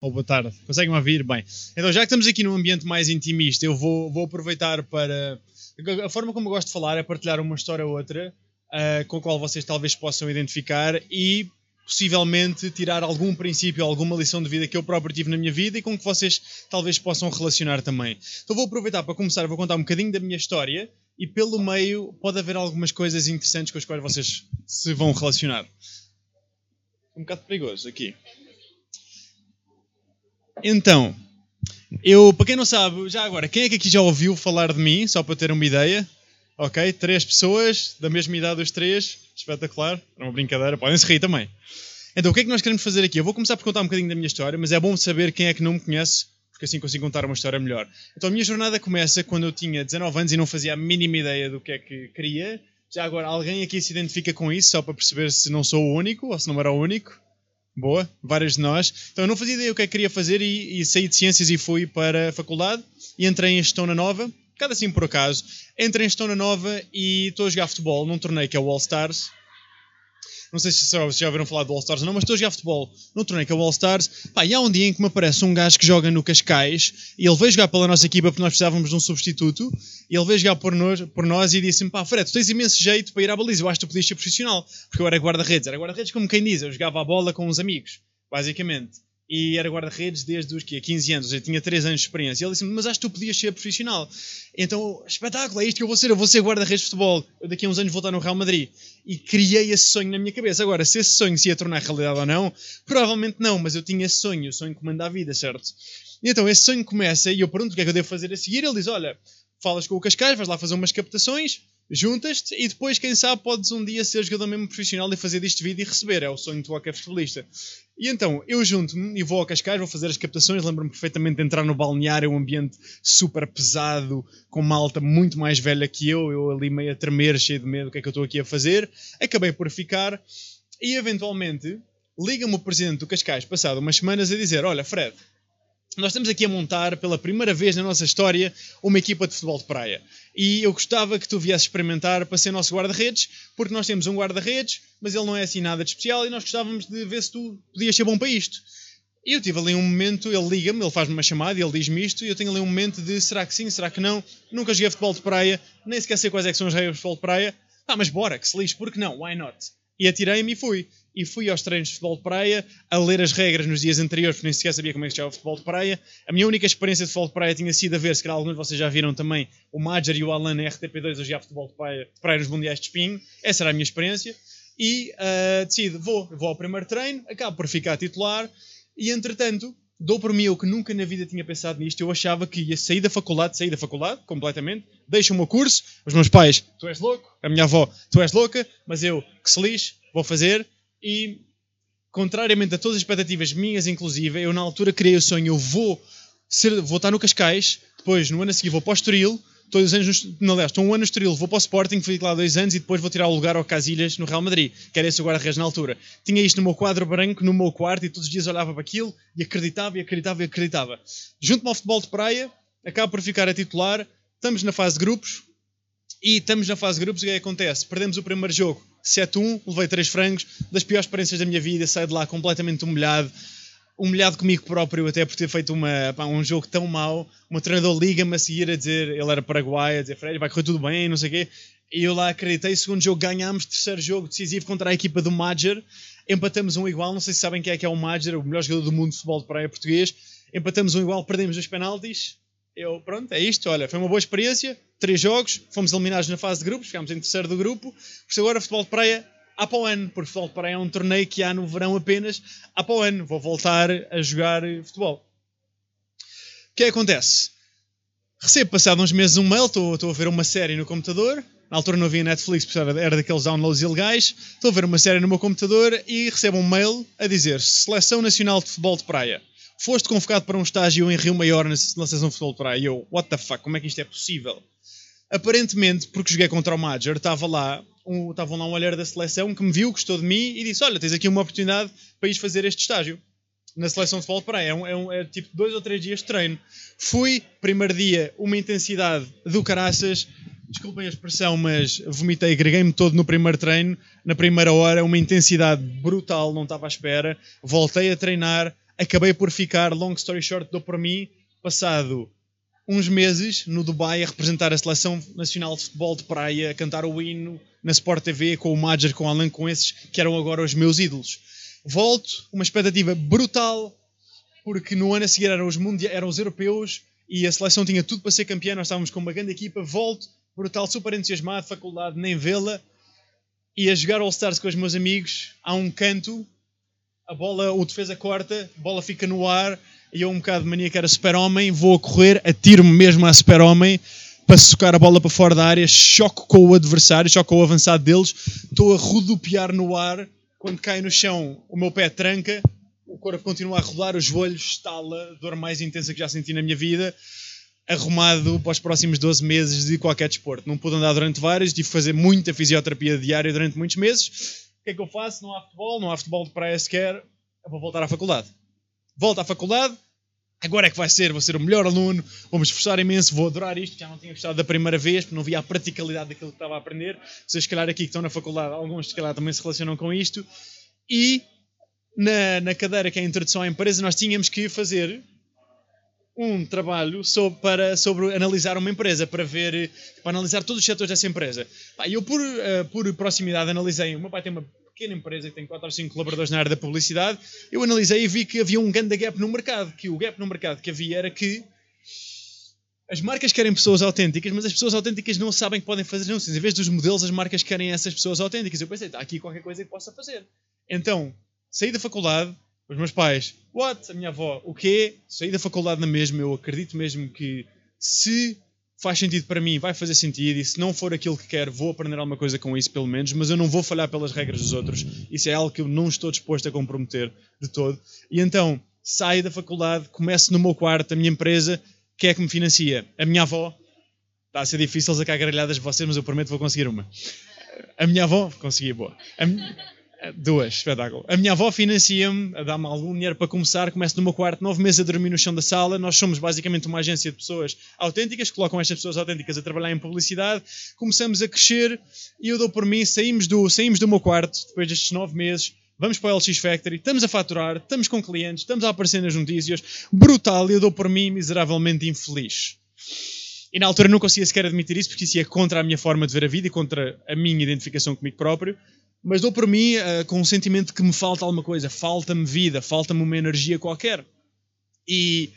Ou boa tarde. Conseguem-me ouvir? Bem. Então, já que estamos aqui num ambiente mais intimista, eu vou, vou aproveitar para. A forma como eu gosto de falar é partilhar uma história ou outra uh, com a qual vocês talvez possam identificar e possivelmente tirar algum princípio, alguma lição de vida que eu próprio tive na minha vida e com que vocês talvez possam relacionar também. Então vou aproveitar para começar, vou contar um bocadinho da minha história e pelo meio pode haver algumas coisas interessantes com as quais vocês se vão relacionar. Um bocado perigoso aqui. Então, eu, para quem não sabe, já agora, quem é que aqui já ouviu falar de mim, só para ter uma ideia? Ok, três pessoas, da mesma idade os três, espetacular, era uma brincadeira, podem se rir também. Então, o que é que nós queremos fazer aqui? Eu vou começar por contar um bocadinho da minha história, mas é bom saber quem é que não me conhece, porque assim consigo contar uma história melhor. Então, a minha jornada começa quando eu tinha 19 anos e não fazia a mínima ideia do que é que queria. Já agora, alguém aqui se identifica com isso, só para perceber se não sou o único ou se não era o único? Boa, várias de nós. Então eu não fazia ideia o que é que queria fazer e, e saí de ciências e fui para a faculdade e entrei em gestão na nova, cada assim por acaso. Entrei em gestão na nova e estou a jogar futebol num torneio que é o All Stars, não sei se já, já ouviram falar do All Stars ou não, mas estou a jogar futebol no torneio que é o All Stars. Pá, e há um dia em que me aparece um gajo que joga no Cascais e ele veio jogar pela nossa equipa porque nós precisávamos de um substituto. E ele veio jogar por nós, por nós e disse-me: pá, Fred, tu tens imenso jeito para ir à baliza. Eu acho que tu podias ser profissional. Porque eu era guarda-redes. Era guarda-redes como quem diz, eu jogava a bola com uns amigos, basicamente e era guarda-redes desde os que 15 anos, eu tinha 3 anos de experiência. E ele disse-me, mas acho que tu podias ser profissional. Então, espetáculo, é isto que eu vou ser, eu vou ser guarda-redes de futebol. Eu daqui a uns anos vou estar no Real Madrid. E criei esse sonho na minha cabeça. Agora, se esse sonho se ia tornar realidade ou não, provavelmente não, mas eu tinha esse sonho, o sonho que manda a vida, certo? E então, esse sonho começa e eu pergunto o que é que eu devo fazer a seguir. Ele diz, olha, falas com o Cascais, vais lá fazer umas captações, juntas-te e depois, quem sabe, podes um dia ser jogador mesmo profissional e fazer disto vida e receber. É o sonho de qualquer futebolista. E então, eu junto-me e vou ao Cascais, vou fazer as captações. Lembro-me perfeitamente de entrar no balneário, um ambiente super pesado, com malta muito mais velha que eu, eu ali meio a tremer, cheio de medo, o que é que eu estou aqui a fazer. Acabei por ficar e, eventualmente, liga-me o presidente do Cascais, passado umas semanas, a dizer: Olha, Fred, nós estamos aqui a montar pela primeira vez na nossa história uma equipa de futebol de praia. E eu gostava que tu viesses experimentar para ser nosso guarda-redes, porque nós temos um guarda-redes, mas ele não é assim nada de especial e nós gostávamos de ver se tu podias ser bom para isto. E eu tive ali um momento, ele liga-me, ele faz-me uma chamada e ele diz-me isto, e eu tenho ali um momento de será que sim, será que não? Nunca joguei futebol de praia, nem sequer sei quais é que são as regras de futebol de praia. Ah, mas bora, que se lixe, porque não? Why not? E atirei-me e fui e fui aos treinos de futebol de praia a ler as regras nos dias anteriores, porque nem sequer sabia como é que se chama o futebol de praia. A minha única experiência de futebol de praia tinha sido a ver, se calhar alguns de vocês já viram também, o Major e o Alan na RTP2 a jogar futebol de praia, de praia nos Mundiais de Espinho. Essa era a minha experiência. E uh, decido, vou, vou ao primeiro treino, acabo por ficar titular e entretanto dou por mim eu que nunca na vida tinha pensado nisto. Eu achava que ia sair da faculdade, sair da faculdade completamente, deixo o meu curso. Os meus pais, tu és louco. A minha avó, tu és louca. Mas eu, que se lixe, vou fazer e, contrariamente a todas as expectativas minhas, inclusive, eu na altura criei o sonho, eu vou, ser, vou estar no Cascais, depois no ano a seguir vou para o Estoril, os anos, no, aliás, estou um ano no Estoril, vou para o Sporting, fui lá dois anos e depois vou tirar o lugar ao Casilhas no Real Madrid, que era esse o guarda-redes na altura. Tinha isto no meu quadro branco, no meu quarto, e todos os dias olhava para aquilo e acreditava, e acreditava, e acreditava. Junto-me ao futebol de praia, acabo por ficar a titular, estamos na fase de grupos, e estamos na fase de grupos, e o que é acontece? Perdemos o primeiro jogo, 7-1, levei 3 frangos, das piores experiências da minha vida, saio de lá completamente humilhado, humilhado comigo próprio, até por ter feito uma, pá, um jogo tão mau. Meu treinador liga-me a seguir a dizer, ele era paraguaio, a dizer, Fred, vai correr tudo bem, não sei o quê. E eu lá acreditei, segundo jogo ganhámos, terceiro jogo decisivo contra a equipa do Major, empatamos um igual, não sei se sabem quem é que é o Major, o melhor jogador do mundo de futebol de praia português, empatamos um igual, perdemos os penaltis, eu, pronto, é isto, olha, foi uma boa experiência, três jogos, fomos eliminados na fase de grupos, ficámos em terceiro do grupo, por isso agora futebol de praia há para o ano, porque futebol de praia é um torneio que há no verão apenas, há para o ano, vou voltar a jogar futebol. O que é que acontece? Recebo passado uns meses um mail, estou, a ver uma série no computador, na altura não havia Netflix, era daqueles downloads ilegais, estou a ver uma série no meu computador e recebo um mail a dizer Seleção Nacional de Futebol de Praia foste convocado para um estágio em Rio Maior na seleção de futebol de praia. E eu, what the fuck, como é que isto é possível? Aparentemente, porque joguei contra o Major, estava lá, um, estava lá um olhar da seleção que me viu, gostou de mim e disse: Olha, tens aqui uma oportunidade para ir fazer este estágio na seleção de futebol de praia. É, um, é, um, é tipo dois ou três dias de treino. Fui, primeiro dia, uma intensidade do caraças, desculpem a expressão, mas vomitei, agreguei-me todo no primeiro treino, na primeira hora, uma intensidade brutal, não estava à espera. Voltei a treinar, acabei por ficar, long story short, dou para mim, passado uns meses no Dubai a representar a seleção nacional de futebol de praia, a cantar o hino na Sport TV com o Major, com o Alan, com esses que eram agora os meus ídolos. Volto, uma expectativa brutal, porque no ano a seguir eram os, mundia eram os europeus e a seleção tinha tudo para ser campeã, nós estávamos com uma grande equipa, volto, brutal, super entusiasmado, faculdade, nem vê-la, e a jogar All-Stars com os meus amigos, há um canto, a bola, o defesa corta, a bola fica no ar, e eu um bocado de mania que era super-homem, vou a correr, atiro-me mesmo a super-homem, para socar a bola para fora da área, choco com o adversário, choco com o avançado deles, estou a rodopiar no ar, quando cai no chão o meu pé tranca, o corpo continua a rodar, os joelhos estala, dor mais intensa que já senti na minha vida, arrumado para os próximos 12 meses de qualquer desporto. Não pude andar durante vários, tive que fazer muita fisioterapia diária durante muitos meses. O que é que eu faço? Não há futebol, não há futebol de praia sequer, eu vou voltar à faculdade. Volto à faculdade, agora é que vai ser, vou ser o melhor aluno, vou me esforçar imenso, vou adorar isto, já não tinha gostado da primeira vez, porque não via a praticalidade daquilo que estava a aprender. Vocês, se calhar, aqui que estão na faculdade, alguns, se calhar, também se relacionam com isto. E na, na cadeira que é a introdução à empresa, nós tínhamos que fazer um trabalho sobre, para, sobre analisar uma empresa, para ver, para analisar todos os setores dessa empresa. Pá, eu, por, uh, por proximidade, analisei. O meu pai tem uma pequena empresa que tem 4 ou 5 colaboradores na área da publicidade. Eu analisei e vi que havia um grande gap no mercado. Que o gap no mercado que havia era que as marcas querem pessoas autênticas, mas as pessoas autênticas não sabem que podem fazer anúncios. Em vez dos modelos, as marcas querem essas pessoas autênticas. Eu pensei, está aqui qualquer coisa que possa fazer. Então, saí da faculdade, os meus pais, what? A minha avó, o quê? Saí da faculdade na mesma, eu acredito mesmo que se faz sentido para mim, vai fazer sentido, e se não for aquilo que quero, vou aprender alguma coisa com isso, pelo menos, mas eu não vou falhar pelas regras dos outros. Isso é algo que eu não estou disposto a comprometer de todo. E então, saio da faculdade, começo no meu quarto, a minha empresa, quem é que me financia? A minha avó. Está a ser difícil sacar gargalhadas de vocês, mas eu prometo que vou conseguir uma. A minha avó, consegui, boa. A Duas, espetáculo. A minha avó financia-me, dá-me algum dinheiro para começar. Começo no meu quarto, nove meses a dormir no chão da sala. Nós somos basicamente uma agência de pessoas autênticas, colocam estas pessoas autênticas a trabalhar em publicidade. Começamos a crescer e eu dou por mim, saímos do, saímos do meu quarto, depois destes nove meses, vamos para o LX Factory, estamos a faturar, estamos com clientes, estamos a aparecer nas notícias. Brutal, e eu dou por mim miseravelmente infeliz. E na altura não conseguia sequer admitir isso, porque isso ia contra a minha forma de ver a vida e contra a minha identificação comigo próprio mas dou por mim uh, com um sentimento que me falta alguma coisa, falta-me vida, falta-me uma energia qualquer. E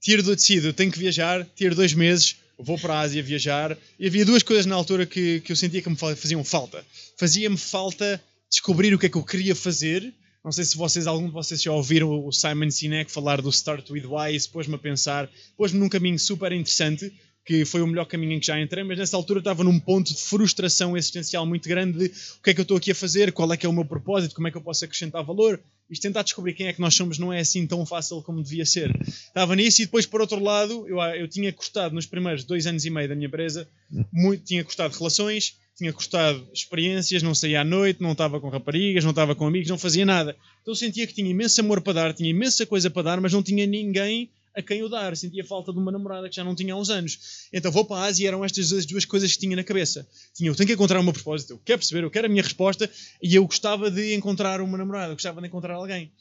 tiro do decido, tenho que viajar, tiro dois meses, vou para a Ásia viajar. E havia duas coisas na altura que, que eu sentia que me faziam falta. Fazia-me falta descobrir o que é que eu queria fazer. Não sei se vocês, algum de vocês já ouviram o Simon Sinek falar do Start with Why, isso pôs-me a pensar, pôs-me num caminho super interessante que foi o melhor caminho em que já entrei, mas nessa altura estava num ponto de frustração existencial muito grande de o que é que eu estou aqui a fazer, qual é que é o meu propósito, como é que eu posso acrescentar valor. Isto tentar descobrir quem é que nós somos não é assim tão fácil como devia ser. Estava nisso e depois, por outro lado, eu, eu tinha custado nos primeiros dois anos e meio da minha empresa, muito, tinha custado relações, tinha custado experiências, não saía à noite, não estava com raparigas, não estava com amigos, não fazia nada. Então eu sentia que tinha imenso amor para dar, tinha imensa coisa para dar, mas não tinha ninguém a quem o dar. Sentia falta de uma namorada que já não tinha há uns anos. Então vou para a Ásia e eram estas as duas coisas que tinha na cabeça. Tinha, eu tenho que encontrar o meu propósito, eu quero perceber, eu quero a minha resposta e eu gostava de encontrar uma namorada, eu gostava de encontrar alguém.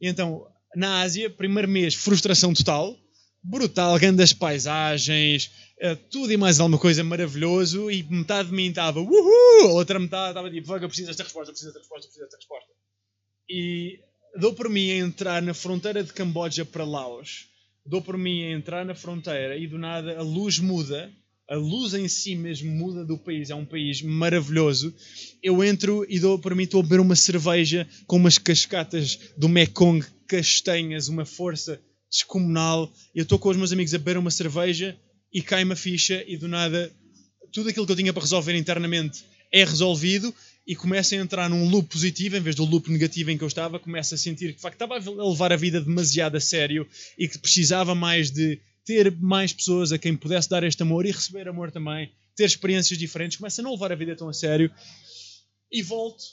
E então, na Ásia, primeiro mês, frustração total, brutal, grandes paisagens, eh, tudo e mais alguma coisa maravilhoso e metade de mim estava uhul, outra metade estava tipo, eu preciso desta resposta, preciso desta resposta, preciso desta resposta. E dou por mim a entrar na fronteira de Camboja para Laos dou por mim a entrar na fronteira e do nada a luz muda, a luz em si mesmo muda do país, é um país maravilhoso. Eu entro e dou por mim, estou a beber uma cerveja com umas cascatas do Mekong castanhas, uma força descomunal. Eu estou com os meus amigos a beber uma cerveja e cai uma ficha e do nada tudo aquilo que eu tinha para resolver internamente é resolvido e começa a entrar num loop positivo em vez do loop negativo em que eu estava, começa a sentir que de facto estava a levar a vida demasiado a sério e que precisava mais de ter mais pessoas a quem pudesse dar este amor e receber amor também, ter experiências diferentes, começa a não levar a vida tão a sério e volto,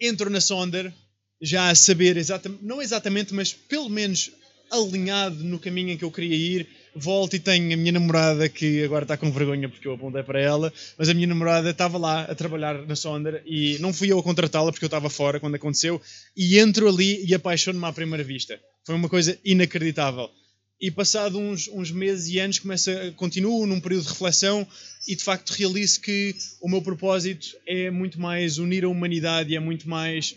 entro na Sonder já a saber exatamente, não exatamente, mas pelo menos alinhado no caminho em que eu queria ir, volto e tenho a minha namorada, que agora está com vergonha porque eu apontei para ela, mas a minha namorada estava lá a trabalhar na Sonder e não fui eu a contratá-la porque eu estava fora quando aconteceu, e entro ali e apaixono-me à primeira vista. Foi uma coisa inacreditável. E passado uns, uns meses e anos, começa, continuo num período de reflexão e de facto realizo que o meu propósito é muito mais unir a humanidade e é muito mais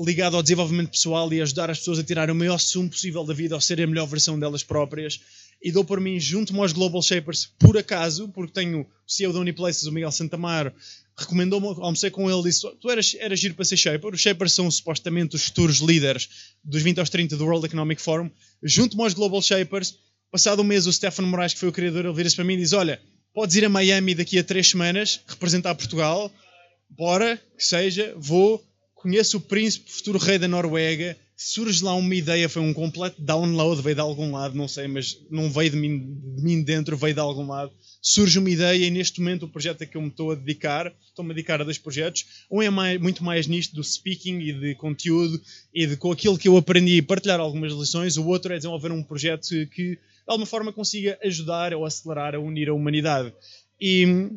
ligado ao desenvolvimento pessoal e ajudar as pessoas a tirar o maior sumo possível da vida, ao ser a melhor versão delas próprias. E dou por mim, junto-me aos Global Shapers, por acaso, porque tenho o CEO da Uniplaces, o Miguel Santamaro, recomendou-me, almocei com ele, disse: Tu eras, eras giro para ser Shaper. Os Shapers são supostamente os futuros líderes dos 20 aos 30 do World Economic Forum. Junto-me aos Global Shapers, passado um mês, o Stefano Moraes, que foi o criador, ele vira-se para mim e diz: Olha, podes ir a Miami daqui a três semanas, representar Portugal, bora, que seja, vou conheço o príncipe, futuro rei da Noruega, surge lá uma ideia, foi um completo download, veio de algum lado, não sei, mas não veio de mim, de mim dentro, veio de algum lado. Surge uma ideia e neste momento o projeto a que eu me estou a dedicar, estou-me a dedicar a dois projetos. Um é mais, muito mais nisto do speaking e de conteúdo e de com aquilo que eu aprendi partilhar algumas lições. O outro é desenvolver um projeto que de alguma forma consiga ajudar ou acelerar a unir a humanidade. E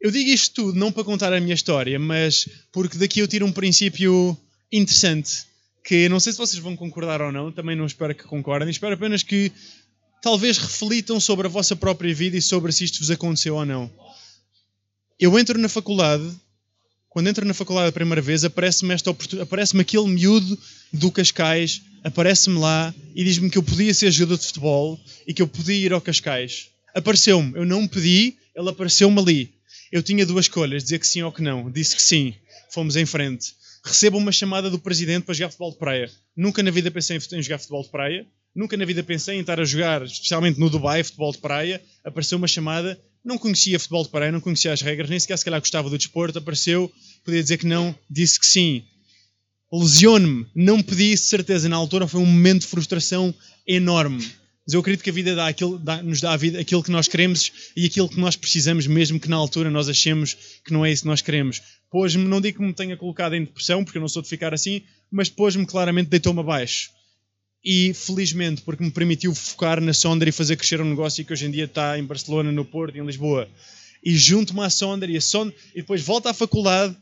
eu digo isto tudo não para contar a minha história, mas porque daqui eu tiro um princípio interessante que não sei se vocês vão concordar ou não, também não espero que concordem, espero apenas que talvez reflitam sobre a vossa própria vida e sobre se isto vos aconteceu ou não. Eu entro na faculdade, quando entro na faculdade a primeira vez, aparece-me esta aparece-me aquele miúdo do Cascais, aparece-me lá e diz-me que eu podia ser jogador de futebol e que eu podia ir ao Cascais. Apareceu-me, eu não pedi, ele apareceu-me ali. Eu tinha duas escolhas, dizer que sim ou que não. Disse que sim. Fomos em frente. Recebo uma chamada do presidente para jogar futebol de praia. Nunca na vida pensei em jogar futebol de praia. Nunca na vida pensei em estar a jogar, especialmente no Dubai, futebol de praia. Apareceu uma chamada. Não conhecia futebol de praia, não conhecia as regras, nem sequer se calhar gostava do desporto. Apareceu, podia dizer que não, disse que sim. Lesione-me. Não pedi certeza. Na altura foi um momento de frustração enorme mas eu acredito que a vida dá aquilo, dá, nos dá a vida, aquilo que nós queremos e aquilo que nós precisamos, mesmo que na altura nós achemos que não é isso que nós queremos. Pôs-me, não digo que me tenha colocado em depressão, porque eu não sou de ficar assim, mas pôs-me claramente, deitou-me abaixo. E felizmente, porque me permitiu focar na Sonder e fazer crescer um negócio que hoje em dia está em Barcelona, no Porto em Lisboa. E junto-me à Sonder e a Sonder, e depois volto à faculdade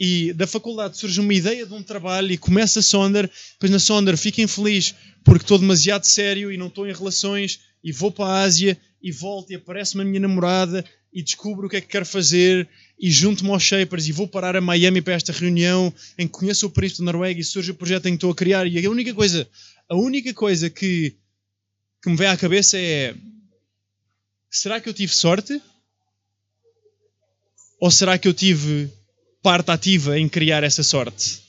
e da faculdade surge uma ideia de um trabalho e começa a Sonder, depois na Sonder fico infeliz porque estou demasiado sério e não estou em relações e vou para a Ásia e volto e aparece-me a minha namorada e descubro o que é que quero fazer e junto-me aos Shapers e vou parar a Miami para esta reunião em que conheço o príncipe da Noruega e surge o projeto em que estou a criar e a única coisa, a única coisa que, que me vem à cabeça é será que eu tive sorte? Ou será que eu tive parte ativa em criar essa sorte?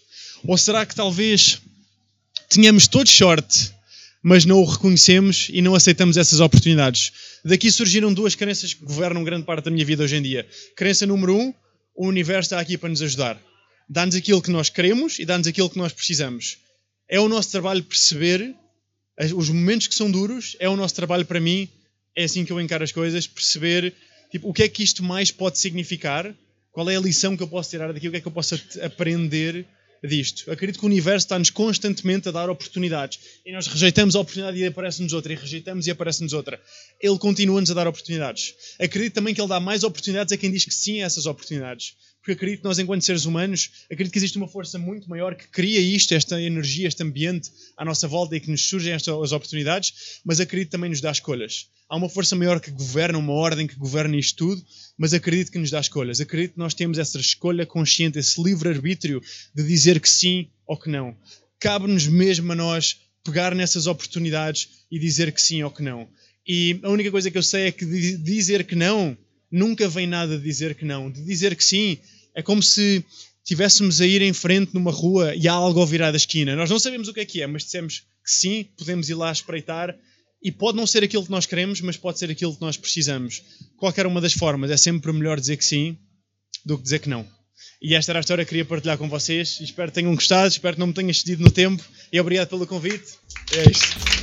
Ou será que talvez tínhamos todos sorte, mas não o reconhecemos e não aceitamos essas oportunidades? Daqui surgiram duas crenças que governam grande parte da minha vida hoje em dia. Crença número um: o universo está aqui para nos ajudar. Dá-nos aquilo que nós queremos e dá-nos aquilo que nós precisamos. É o nosso trabalho perceber os momentos que são duros, é o nosso trabalho para mim, é assim que eu encaro as coisas, perceber tipo, o que é que isto mais pode significar qual é a lição que eu posso tirar daqui? O que é que eu posso aprender disto? Acredito que o universo está-nos constantemente a dar oportunidades e nós rejeitamos a oportunidade e aparece-nos outra, e rejeitamos e aparece-nos outra. Ele continua-nos a dar oportunidades. Acredito também que ele dá mais oportunidades a quem diz que sim a essas oportunidades. Porque acredito que nós, enquanto seres humanos, acredito que existe uma força muito maior que cria isto, esta energia, este ambiente à nossa volta e que nos surgem estas oportunidades, mas acredito também nos dá escolhas há uma força maior que governa, uma ordem que governa isto tudo, mas acredito que nos dá escolhas. Acredito que nós temos essa escolha consciente, esse livre-arbítrio de dizer que sim ou que não. Cabe-nos mesmo a nós pegar nessas oportunidades e dizer que sim ou que não. E a única coisa que eu sei é que dizer que não, nunca vem nada de dizer que não. De dizer que sim, é como se estivéssemos a ir em frente numa rua e há algo ao virar da esquina. Nós não sabemos o que é que é, mas dissemos que sim, podemos ir lá espreitar e pode não ser aquilo que nós queremos, mas pode ser aquilo que nós precisamos. Qualquer uma das formas, é sempre melhor dizer que sim do que dizer que não. E esta era a história que queria partilhar com vocês. Espero que tenham gostado, espero que não me tenha excedido no tempo. E obrigado pelo convite. É isto.